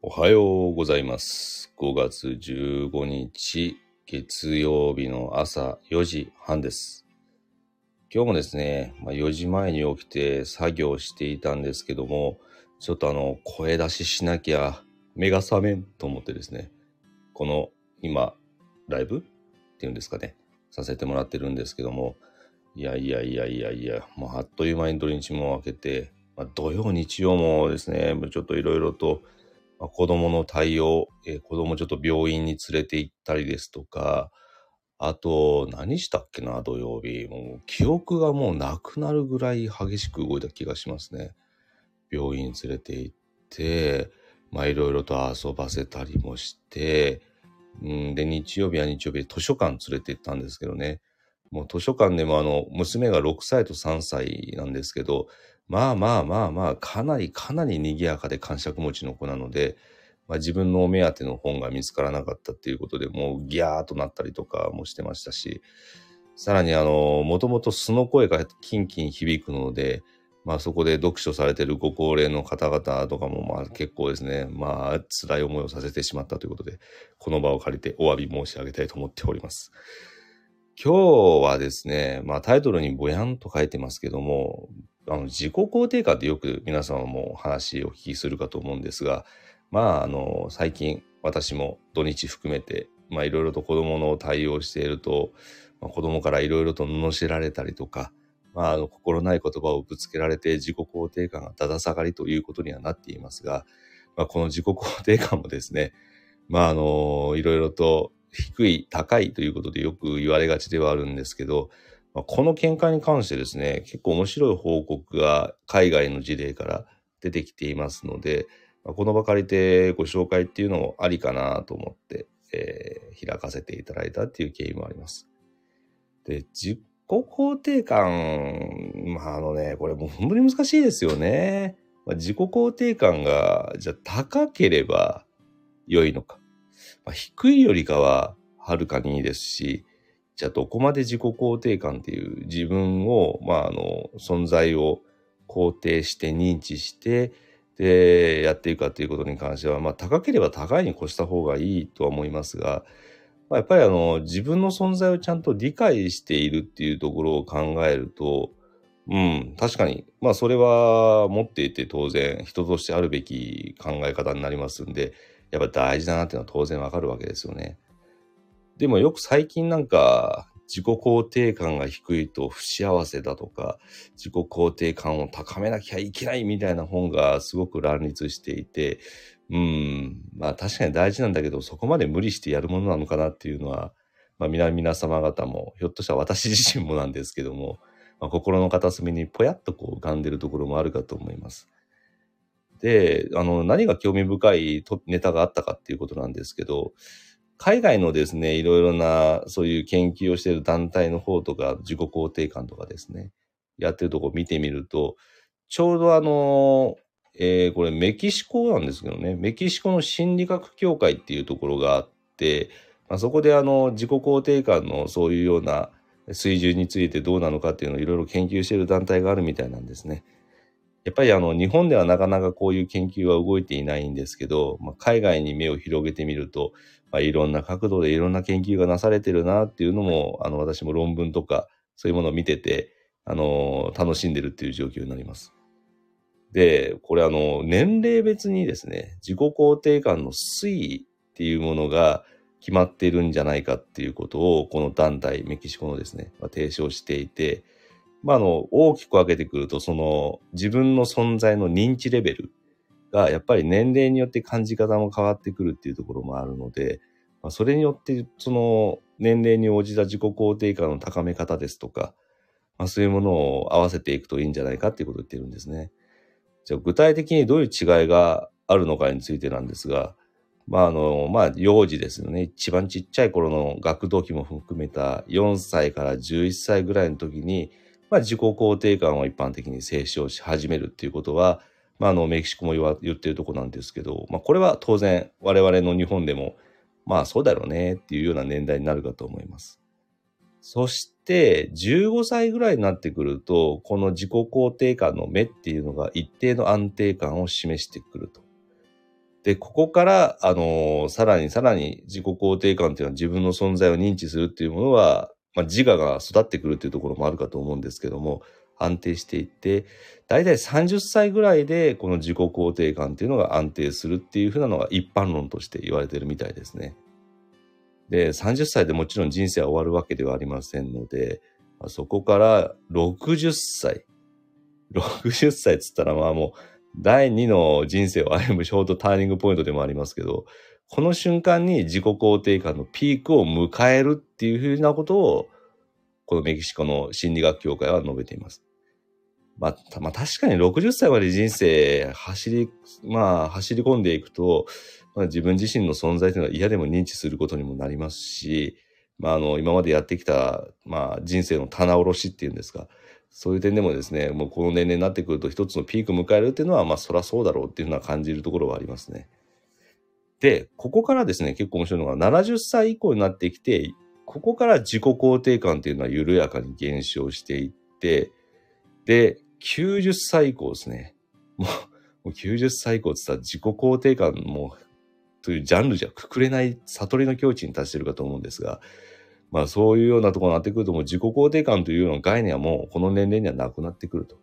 おはようございます。5月15日月曜日の朝4時半です。今日もですね、まあ、4時前に起きて作業していたんですけども、ちょっとあの、声出ししなきゃ目が覚めんと思ってですね、この今、ライブ？っていうんですかね、させてもらってるんですけども、いやいやいやいやいや、もうあっという間に土日も明けて、まあ、土曜、日曜もですね、ちょっといろいろと、まあ、子供の対応、えー子供ちょっと病院に連れて行ったりですとか、あと、何したっけな、土曜日。もう、記憶がもうなくなるぐらい激しく動いた気がしますね。病院連れて行って、まあ、いろいろと遊ばせたりもして、うん、で、日曜日は日曜日図書館連れて行ったんですけどね。もう図書館でもあの、娘が6歳と3歳なんですけど、まあまあまあまあ、かなりかなり賑やかで感触持ちの子なので、まあ、自分のお目当ての本が見つからなかったっていうことでもうギャーとなったりとかもしてましたし、さらにあの、もともと素の声がキンキン響くので、まあそこで読書されてるご高齢の方々とかもまあ結構ですね、まあ辛い思いをさせてしまったということで、この場を借りてお詫び申し上げたいと思っております。今日はですね、まあタイトルにぼやんと書いてますけども、あの自己肯定感ってよく皆様も話をお聞きするかと思うんですが、まああの最近私も土日含めて、まあいろいろと子供の対応していると、まあ、子供からいろいろと罵られたりとか、まあ、あの心ない言葉をぶつけられて自己肯定感がだだ下がりということにはなっていますが、まあ、この自己肯定感もですね、まああのいろいろと低い、高いということでよく言われがちではあるんですけど、まあ、この見解に関してですね、結構面白い報告が海外の事例から出てきていますので、まあ、この場借りてご紹介っていうのもありかなと思って、えー開かせていただいたっていう経緯もあります。で、自己肯定感、まああのね、これもう本当に難しいですよね。まあ、自己肯定感が、じゃあ高ければ良いのか。まあ、低いよりかははるかにいいですし、じゃあどこまで自己肯定感っていう自分を、まああの、存在を肯定して認知して、で、やっていくかということに関しては、まあ高ければ高いに越した方がいいとは思いますが、まあ、やっぱりあの、自分の存在をちゃんと理解しているっていうところを考えると、うん、確かに、まあそれは持っていて当然人としてあるべき考え方になりますんで、やっぱ大事だなっていうのは当然わかるわけですよね。でもよく最近なんか自己肯定感が低いと不幸せだとか、自己肯定感を高めなきゃいけないみたいな本がすごく乱立していて、うん、まあ確かに大事なんだけど、そこまで無理してやるものなのかなっていうのは、まあ皆皆様方も、ひょっとしたら私自身もなんですけども、まあ、心の片隅にぽやっとこう浮かんでるところもあるかと思います。で、あの、何が興味深いネタがあったかっていうことなんですけど、海外のですね、いろいろなそういう研究をしている団体の方とか、自己肯定感とかですね、やってるとこ見てみると、ちょうどあの、えーこれメキシコなんですけどね、メキシコの心理学協会っていうところがあって、まあ、そこであの、自己肯定感のそういうような水準についてどうなのかっていうのをいろいろ研究している団体があるみたいなんですね。やっぱりあの日本ではなかなかこういう研究は動いていないんですけど、まあ、海外に目を広げてみると、まあ、いろんな角度でいろんな研究がなされてるなっていうのもあの私も論文とかそういうものを見ててあの楽しんでるっていう状況になります。で、これあの年齢別にですね、自己肯定感の推移っていうものが決まっているんじゃないかっていうことをこの団体、メキシコのですね、まあ提唱していて、まあ、あの、大きく分けてくると、その、自分の存在の認知レベルが、やっぱり年齢によって感じ方も変わってくるっていうところもあるので、まあ、それによって、その、年齢に応じた自己肯定感の高め方ですとか、まあ、そういうものを合わせていくといいんじゃないかっていうことを言ってるんですね。じゃあ、具体的にどういう違いがあるのかについてなんですが、まあ、あの、まあ、幼児ですよね。一番ちっちゃい頃の学童期も含めた4歳から11歳ぐらいの時に、まあ、自己肯定感を一般的に提唱し始めるっていうことは、まあ、あの、メキシコも言わ言ってるとこなんですけど、まあ、これは当然我々の日本でも、まあ、そうだろうねっていうような年代になるかと思います。そして、15歳ぐらいになってくると、この自己肯定感の目っていうのが一定の安定感を示してくると。で、ここから、あのーさらにさらに自己肯定感っていうのは自分の存在を認知するっていうものは、まあ、自我が育ってくるっていうところもあるかと思うんですけども、安定していって、大体30歳ぐらいでこの自己肯定感っていうのが安定するっていうふうなのが一般論として言われてるみたいですね。で、30歳でもちろん人生は終わるわけではありませんので、そこから60歳。60歳っつったらまあもう第2の人生を歩むショートターニングポイントでもありますけど、この瞬間に自己肯定感のピークを迎えるっていうふうなことを、このメキシコの心理学協会は述べています。まあ、まあ、確かに60歳まで人生走り、まあ走り込んでいくと、まあ、自分自身の存在というのは嫌でも認知することにもなりますし、まあ、あの、今までやってきた、まあ、人生の棚卸しっていうんですか、そういう点でもですね、もうこの年齢になってくると一つのピークを迎えるっていうのは、まあ、そらそうだろうっていうのは感じるところはありますね。で、ここからですね、結構面白いのが、70歳以降になってきて、ここから自己肯定感っていうのは緩やかに減少していって、で、90歳以降ですね。もう、もう90歳以降って言ったら自己肯定感もというジャンルじゃくくれない悟りの境地に達してるかと思うんですが、まあそういうようなところになってくるともう自己肯定感というような概念はもうこの年齢にはなくなってくると。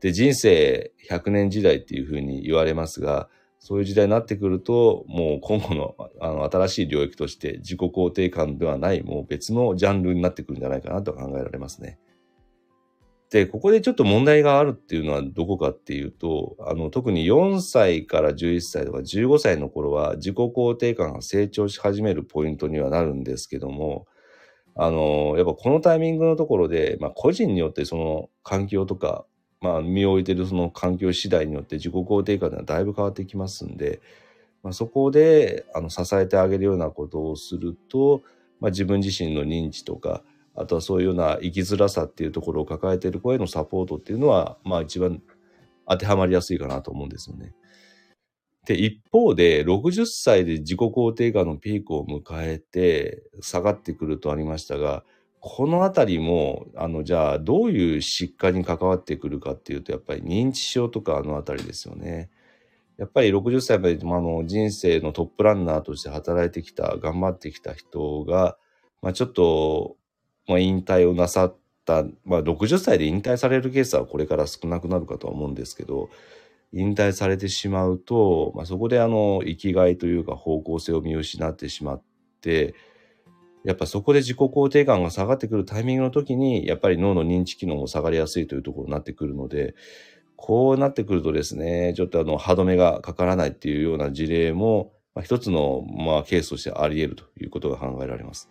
で、人生100年時代っていうふうに言われますが、そういう時代になってくると、もう今後のあの新しい領域として自己肯定感ではない、もう別のジャンルになってくるんじゃないかなと考えられますね。で、ここでちょっと問題があるっていうのはどこかっていうと、あの、特に4歳から11歳とか15歳の頃は自己肯定感が成長し始めるポイントにはなるんですけども、あの、やっぱこのタイミングのところで、まあ個人によってその環境とか、まあ身を置いてるその環境次第によって自己肯定感がだいぶ変わってきますんで、まあ、そこであの支えてあげるようなことをすると、まあ、自分自身の認知とか、あとはそういうような生きづらさっていうところを抱えている子へのサポートっていうのは、まあ一番当てはまりやすいかなと思うんですよね。で、一方で、60歳で自己肯定感のピークを迎えて、下がってくるとありましたが、このあたりも、あの、じゃあ、どういう疾患に関わってくるかっていうと、やっぱり認知症とかあのあたりですよね。やっぱり60歳まで、まあ、の人生のトップランナーとして働いてきた、頑張ってきた人が、まあ、ちょっと、まあ、引退をなさった、まあ、60歳で引退されるケースはこれから少なくなるかとは思うんですけど、引退されてしまうと、まあ、そこであの、生きがいというか方向性を見失ってしまって、やっぱそこで自己肯定感が下がってくるタイミングの時に、やっぱり脳の認知機能も下がりやすいというところになってくるので、こうなってくるとですね、ちょっとあの、歯止めがかからないっていうような事例も、まあ、一つの、まあ、ケースとしてあり得るということが考えられます。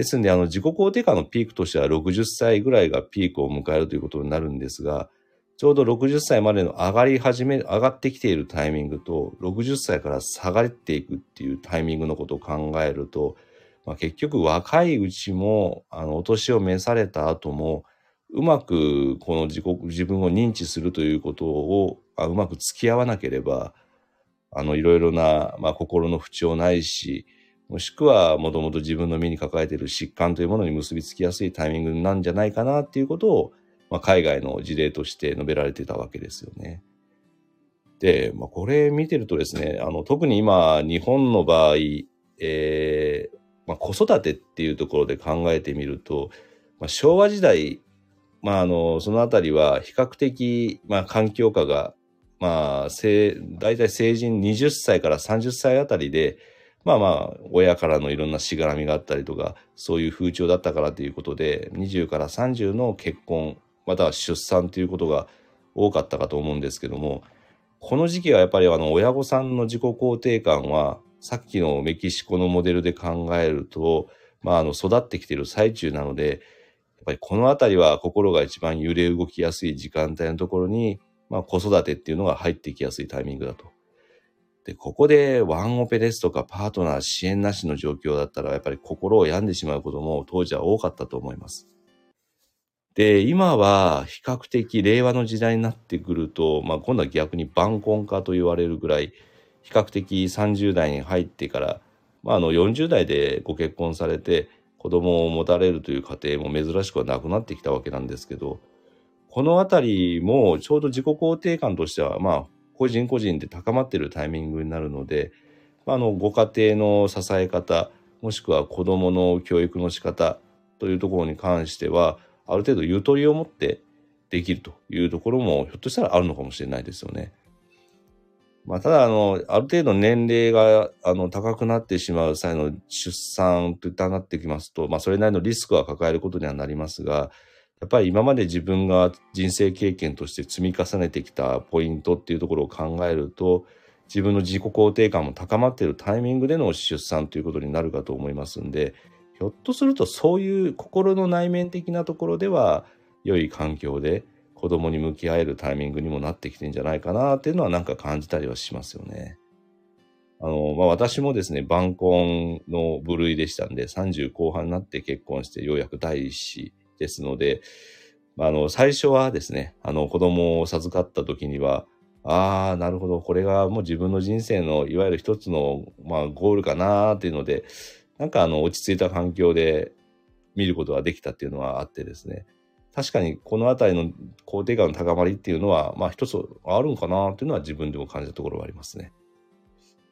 ですんで、あの、自己肯定感のピークとしては60歳ぐらいがピークを迎えるということになるんですが、ちょうど60歳までの上がり始め、上がってきているタイミングと、60歳から下がっていくっていうタイミングのことを考えると、まあ、結局若いうちも、あの、お年を召された後も、うまくこの自己、自分を認知するということを、あうまく付き合わなければ、あの、いろいろな、まあ、心の不調ないし、もしくは、もともと自分の身に抱えている疾患というものに結びつきやすいタイミングなんじゃないかなっていうことを、まあ、海外の事例として述べられてたわけですよね。で、まあ、これ見てるとですね、あの、特に今、日本の場合、えーまあ、子育てっていうところで考えてみると、まあ、昭和時代、まあ、あの、そのあたりは比較的、まあ、環境下が、まあ、せ大体成人20歳から30歳あたりで、まあまあ、親からのいろんなしがらみがあったりとか、そういう風潮だったからということで、20から30の結婚、または出産ということが多かったかと思うんですけども、この時期はやっぱりあの、親御さんの自己肯定感は、さっきのメキシコのモデルで考えると、まあ、あの、育ってきている最中なので、やっぱりこのあたりは心が一番揺れ動きやすい時間帯のところに、まあ、子育てっていうのが入ってきやすいタイミングだと。で、ここでワンオペですとかパートナー支援なしの状況だったら、やっぱり心を病んでしまうことも当時は多かったと思います。で、今は比較的令和の時代になってくると、まあ今度は逆に晩婚化と言われるぐらい、比較的30代に入ってから、まああの40代でご結婚されて子供を持たれるという家庭も珍しくはなくなってきたわけなんですけど、このあたりもちょうど自己肯定感としては、まあ個人個人で高まってるタイミングになるので、あの、ご家庭の支え方、もしくは子供の教育の仕方というところに関しては、ある程度ゆとりを持ってできるというところもひょっとしたらあるのかもしれないですよね。まあ、ただ、あの、ある程度年齢が、あの、高くなってしまう際の出産といったなってきますと、まあ、それなりのリスクは抱えることにはなりますが、やっぱり今まで自分が人生経験として積み重ねてきたポイントっていうところを考えると、自分の自己肯定感も高まっているタイミングでの出産ということになるかと思いますんで、ひょっとするとそういう心の内面的なところでは、良い環境で子供に向き合えるタイミングにもなってきてんじゃないかなっていうのはなんか感じたりはしますよね。あの、まあ、私もですね、晩婚の部類でしたんで、30後半になって結婚してようやく第一子ですので、あの、最初はですね、あの、子供を授かった時には、ああ、なるほど、これがもう自分の人生のいわゆる一つの、まあ、ゴールかなっていうので、なんかあの、落ち着いた環境で見ることができたっていうのはあってですね、確かにこの辺りの肯定感の高まりっていうのは、まあ一つあるんかなっていうのは自分でも感じたところはありますね。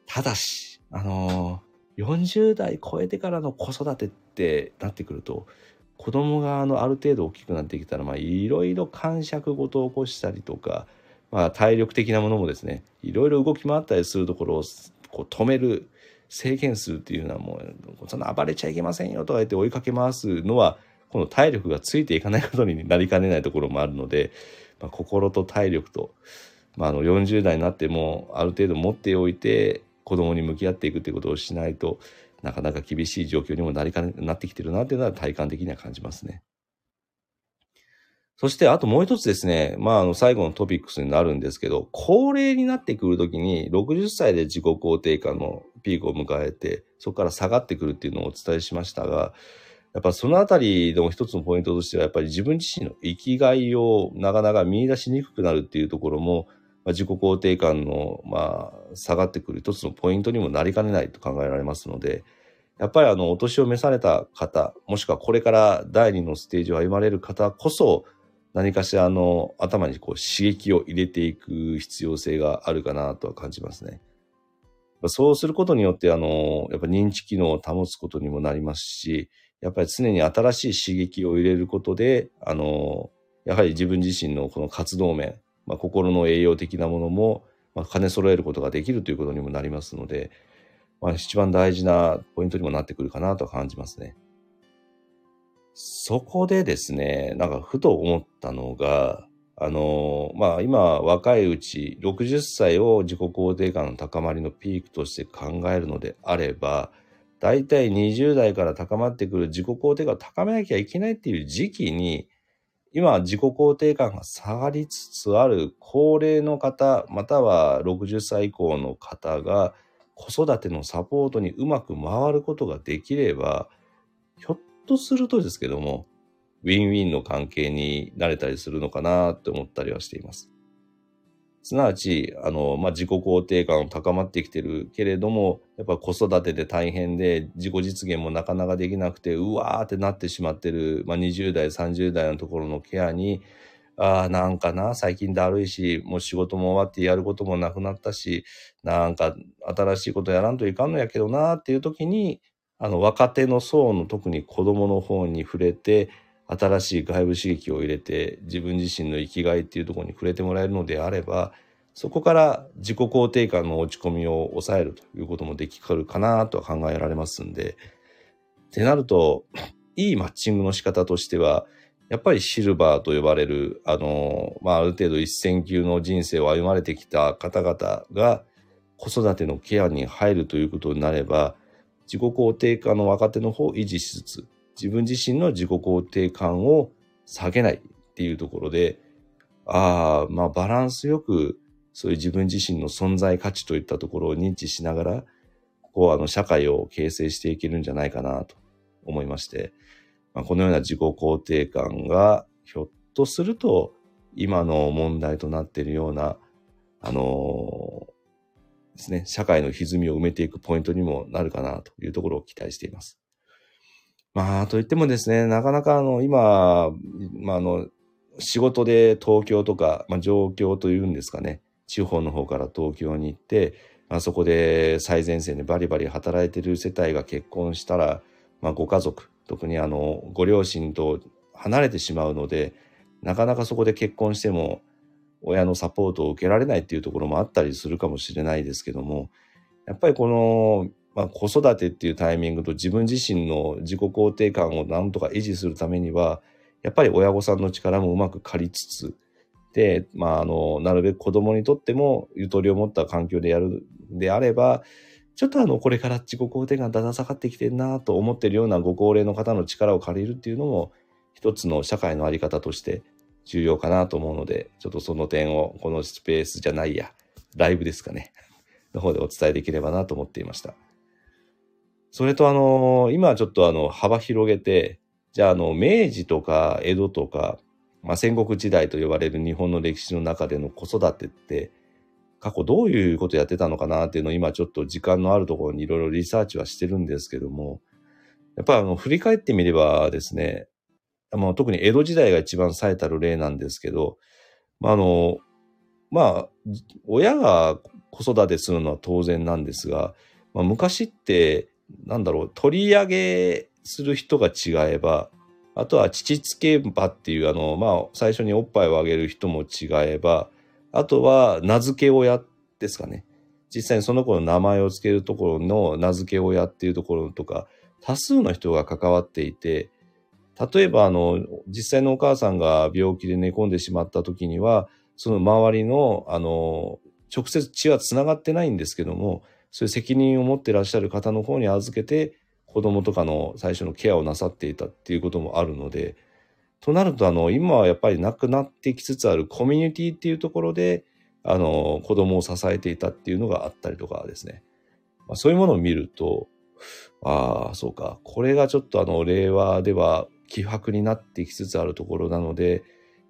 ただし、あのー、40代超えてからの子育てってなってくると、子供があのある程度大きくなってきたら、まあいろいろ感触事を起こしたりとか、まあ体力的なものもですね、いろいろ動き回ったりするところをこう止める、制限するっていうのはもう、そんな暴れちゃいけませんよとか言って追いかけ回すのは、この体力がついていかないことになりかねないところもあるので、まあ、心と体力と、まあ、あの40代になってもある程度持っておいて子供に向き合っていくということをしないとなかなか厳しい状況にもなりかねなってきてるなっていうのは体感的には感じますね。そしてあともう一つですね、まああの最後のトピックスになるんですけど、高齢になってくるときに60歳で自己肯定感のピークを迎えて、そこから下がってくるっていうのをお伝えしましたが、やっぱそのあたりの一つのポイントとしては、やっぱり自分自身の生きがいをなかなか見出しにくくなるっていうところも、まあ、自己肯定感の、まあ、下がってくる一つのポイントにもなりかねないと考えられますので、やっぱりあの、お年を召された方、もしくはこれから第二のステージを歩まれる方こそ、何かしらの頭にこう刺激を入れていく必要性があるかなとは感じますね。そうすることによって、あの、やっぱ認知機能を保つことにもなりますし、やっぱり常に新しい刺激を入れることで、あの、やはり自分自身のこの活動面、まあ、心の栄養的なものも、まあ、兼ね揃えることができるということにもなりますので、まあ、一番大事なポイントにもなってくるかなと感じますね。そこでですね、なんかふと思ったのが、あの、まあ今若いうち60歳を自己肯定感の高まりのピークとして考えるのであれば、大体20代から高まってくる自己肯定感を高めなきゃいけないっていう時期に、今自己肯定感が下がりつつある高齢の方、または60歳以降の方が子育てのサポートにうまく回ることができれば、ひょっとするとですけども、ウィンウィンの関係になれたりするのかなって思ったりはしています。すなわち、あの、まあ、自己肯定感高まってきてるけれども、やっぱ子育てで大変で、自己実現もなかなかできなくて、うわーってなってしまってる、まあ、20代、30代のところのケアに、ああ、なんかな、最近だるいし、もう仕事も終わってやることもなくなったし、なんか新しいことやらんといかんのやけどなっていう時に、あの、若手の層の特に子供の方に触れて、新しい外部刺激を入れて自分自身の生きがいっていうところに触れてもらえるのであればそこから自己肯定感の落ち込みを抑えるということもできるかなとは考えられますんでってなるといいマッチングの仕方としてはやっぱりシルバーと呼ばれるあの、まあ、ある程度一線級の人生を歩まれてきた方々が子育てのケアに入るということになれば自己肯定感の若手の方を維持しつつ自分自身の自己肯定感を下げないっていうところで、ああ、まあバランスよく、そういう自分自身の存在価値といったところを認知しながら、こう、あの、社会を形成していけるんじゃないかなと思いまして、まあ、このような自己肯定感が、ひょっとすると、今の問題となっているような、あのー、ですね、社会の歪みを埋めていくポイントにもなるかなというところを期待しています。まあ、といってもですね、なかなかあの、今、まあ、あの、仕事で東京とか、まあ、状況というんですかね、地方の方から東京に行って、まあ、そこで最前線でバリバリ働いてる世帯が結婚したら、まあ、ご家族特にあのご両親と離れてしまうのでなかなかそこで結婚しても親のサポートを受けられないっていうところもあったりするかもしれないですけどもやっぱりこの、まあ、子育てっていうタイミングと自分自身の自己肯定感をなんとか維持するためにはやっぱり親御さんの力もうまく借りつつで、まあ、あのなるべく子供にとってもゆとりを持った環境でやるであればちょっとあのこれから自己肯定感だだ下がってきてるなと思ってるようなご高齢の方の力を借りるっていうのも一つの社会の在り方として重要かなと思うので、ちょっとその点をこのスペースじゃないや、ライブですかね、の方でお伝えできればなと思っていました。それとあの、今ちょっとあの、幅広げて、じゃああの、明治とか江戸とか、まあ、戦国時代と呼ばれる日本の歴史の中での子育てって、過去どういうことやってたのかなっていうのを今ちょっと時間のあるところにいろいろリサーチはしてるんですけども、やっぱりあの、振り返ってみればですね、まあ、特に江戸時代が一番最たる例なんですけど、まあ、あの、まあ、親が子育てするのは当然なんですが、まあ、昔って、なんだろう、取り上げする人が違えば、あとは父つけばっていう、あの、まあ、最初におっぱいをあげる人も違えば、あとは名付け親ですかね。実際にその子の名前を付けるところの名付け親っていうところとか、多数の人が関わっていて、例えば、あの、実際のお母さんが病気で寝込んでしまった時には、その周りの、あの、直接血は繋がってないんですけども、そういう責任を持ってらっしゃる方の方に預けて、子供とかの最初のケアをなさっていたっていうこともあるので、となると、あの、今はやっぱりなくなってきつつあるコミュニティっていうところで、あの、子供を支えていたっていうのがあったりとかですね。まあ、そういうものを見ると、ああ、そうか。これがちょっとあの、令和では希薄になってきつつあるところなので、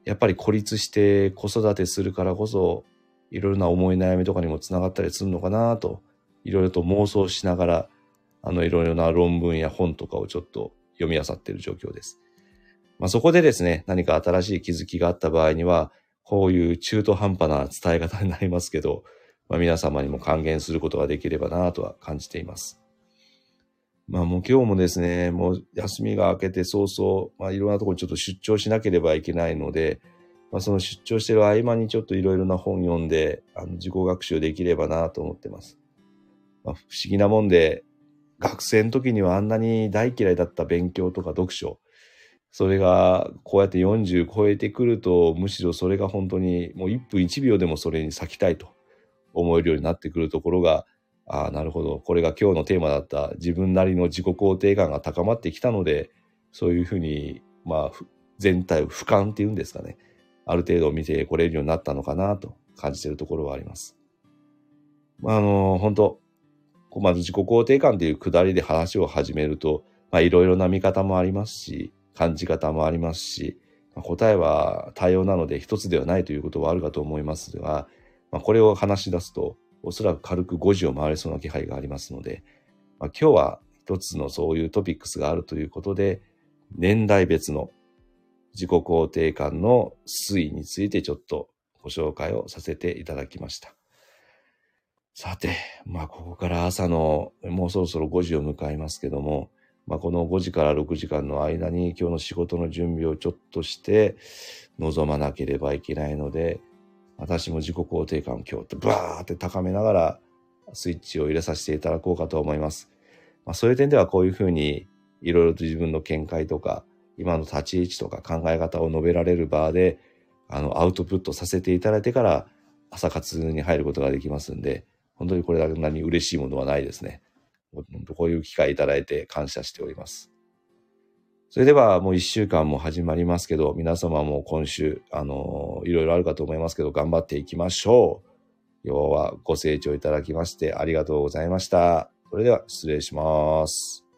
やっぱり孤立して子育てするからこそ、いろいろな思い悩みとかにもつながったりするのかなと、いろいろと妄想しながら、あの、いろいろな論文や本とかをちょっと読み漁っている状況です。まあ、そこでですね、何か新しい気づきがあった場合には、こういう中途半端な伝え方になりますけど、まあ、皆様にも還元することができればなとは感じています。まあもう今日もですね、もう休みが明けて早々、まあいろんなところにちょっと出張しなければいけないので、まあその出張してる合間にちょっといろいろな本読んで、あの自己学習できればなと思ってます。まあ不思議なもんで、学生の時にはあんなに大嫌いだった勉強とか読書、それがこうやって40超えてくると、むしろそれが本当にもう1分1秒でもそれに咲きたいと思えるようになってくるところが、ああ、なるほど。これが今日のテーマだった自分なりの自己肯定感が高まってきたので、そういうふうに、まあ、全体を俯瞰っていうんですかね。ある程度見てこれるようになったのかなと感じているところはあります。まあ、あの、本当まず自己肯定感っていうくだりで話を始めると、いろいろな見方もありますし、感じ方もありますし、まあ、答えは多様なので一つではないということはあるかと思いますが、まあ、これを話し出すと、おそらく軽く5時を回れそうな気配がありますので、まあ、今日は一つのそういうトピックスがあるということで、年代別の自己肯定感の推移についてちょっとご紹介をさせていただきました。さて、まあここから朝のもうそろそろ5時を迎えますけども、まあこの5時から6時間の間に今日の仕事の準備をちょっとして臨まなければいけないので、私も自己肯定感を今日ってバーって高めながらスイッチを入れさせていただこうかと思います。まあ、そういう点ではこういうふうにいろいろと自分の見解とか今の立ち位置とか考え方を述べられる場であのアウトプットさせていただいてから朝活に入ることができますんで本当にこれだけ何嬉しいものはないですね。こういう機会いただいて感謝しております。それではもう一週間も始まりますけど、皆様も今週、あの、いろいろあるかと思いますけど、頑張っていきましょう。今日はご清聴いただきましてありがとうございました。それでは失礼します。